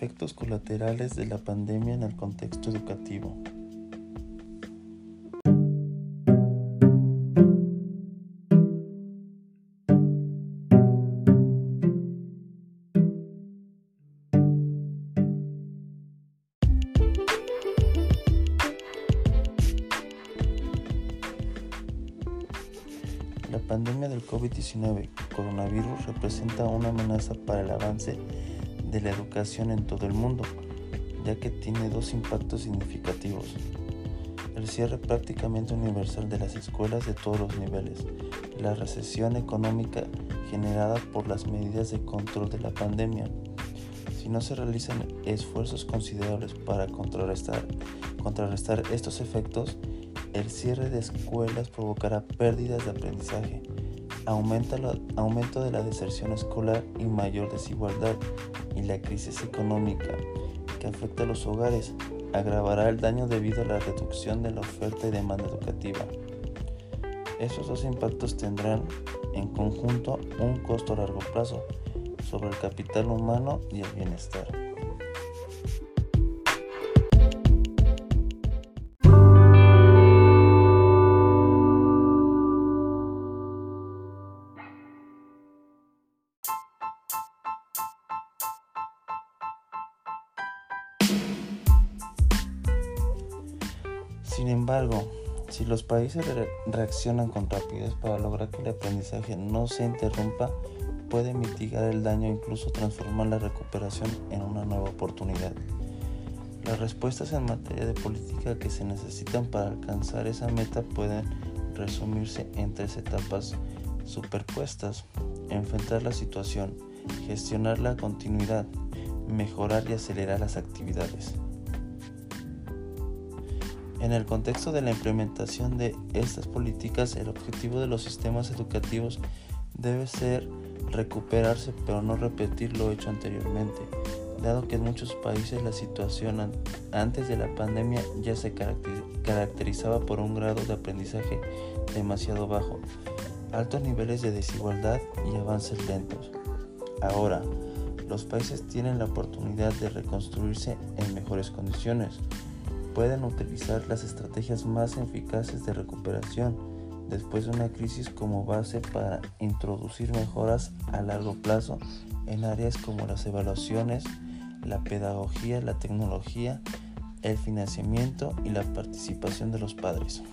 Efectos colaterales de la pandemia en el contexto educativo. La pandemia del COVID-19 coronavirus representa una amenaza para el avance de la educación en todo el mundo, ya que tiene dos impactos significativos. El cierre prácticamente universal de las escuelas de todos los niveles, la recesión económica generada por las medidas de control de la pandemia. Si no se realizan esfuerzos considerables para contrarrestar, estos efectos, el cierre de escuelas provocará pérdidas de aprendizaje, aumento de la deserción escolar y mayor desigualdad y la crisis económica que afecta a los hogares agravará el daño debido a la reducción de la oferta y demanda educativa. Esos dos impactos tendrán en conjunto un costo a largo plazo sobre el capital humano y el bienestar. Sin embargo, si los países reaccionan con rapidez para lograr que el aprendizaje no se interrumpa, puede mitigar el daño e incluso transformar la recuperación en una nueva oportunidad. Las respuestas en materia de política que se necesitan para alcanzar esa meta pueden resumirse en tres etapas superpuestas. Enfrentar la situación, gestionar la continuidad, mejorar y acelerar las actividades. En el contexto de la implementación de estas políticas, el objetivo de los sistemas educativos debe ser recuperarse pero no repetir lo hecho anteriormente, dado que en muchos países la situación antes de la pandemia ya se caracterizaba por un grado de aprendizaje demasiado bajo, altos niveles de desigualdad y avances lentos. Ahora, los países tienen la oportunidad de reconstruirse en mejores condiciones pueden utilizar las estrategias más eficaces de recuperación después de una crisis como base para introducir mejoras a largo plazo en áreas como las evaluaciones, la pedagogía, la tecnología, el financiamiento y la participación de los padres.